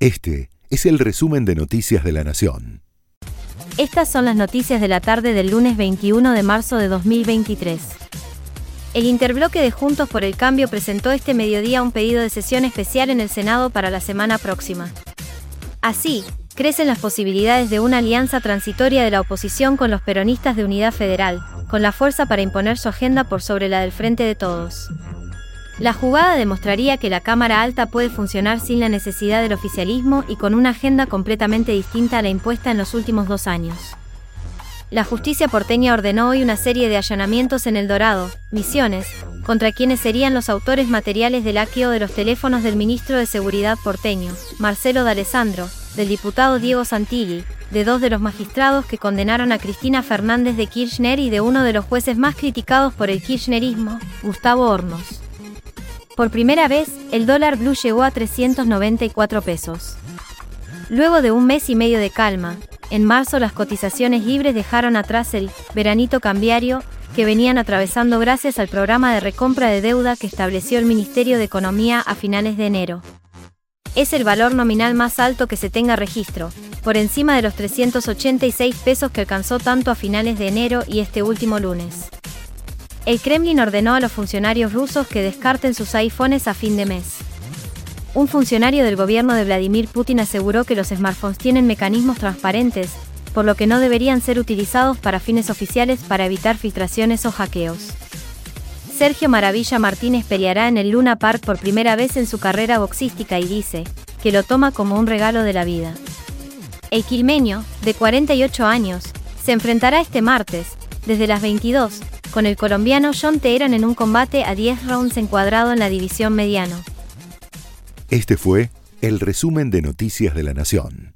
Este es el resumen de Noticias de la Nación. Estas son las noticias de la tarde del lunes 21 de marzo de 2023. El interbloque de Juntos por el Cambio presentó este mediodía un pedido de sesión especial en el Senado para la semana próxima. Así, crecen las posibilidades de una alianza transitoria de la oposición con los peronistas de Unidad Federal, con la fuerza para imponer su agenda por sobre la del Frente de Todos. La jugada demostraría que la Cámara Alta puede funcionar sin la necesidad del oficialismo y con una agenda completamente distinta a la impuesta en los últimos dos años. La justicia porteña ordenó hoy una serie de allanamientos en El Dorado, Misiones, contra quienes serían los autores materiales del hackeo de los teléfonos del ministro de Seguridad porteño, Marcelo D'Alessandro, del diputado Diego Santilli, de dos de los magistrados que condenaron a Cristina Fernández de Kirchner y de uno de los jueces más criticados por el kirchnerismo, Gustavo Hornos. Por primera vez, el dólar blue llegó a 394 pesos. Luego de un mes y medio de calma, en marzo las cotizaciones libres dejaron atrás el veranito cambiario que venían atravesando gracias al programa de recompra de deuda que estableció el Ministerio de Economía a finales de enero. Es el valor nominal más alto que se tenga registro, por encima de los 386 pesos que alcanzó tanto a finales de enero y este último lunes. El Kremlin ordenó a los funcionarios rusos que descarten sus iPhones a fin de mes. Un funcionario del gobierno de Vladimir Putin aseguró que los smartphones tienen mecanismos transparentes, por lo que no deberían ser utilizados para fines oficiales para evitar filtraciones o hackeos. Sergio Maravilla Martínez peleará en el Luna Park por primera vez en su carrera boxística y dice que lo toma como un regalo de la vida. El quilmeño, de 48 años, se enfrentará este martes, desde las 22, con el colombiano John Teheran en un combate a 10 rounds encuadrado en la división mediano. Este fue el resumen de Noticias de la Nación.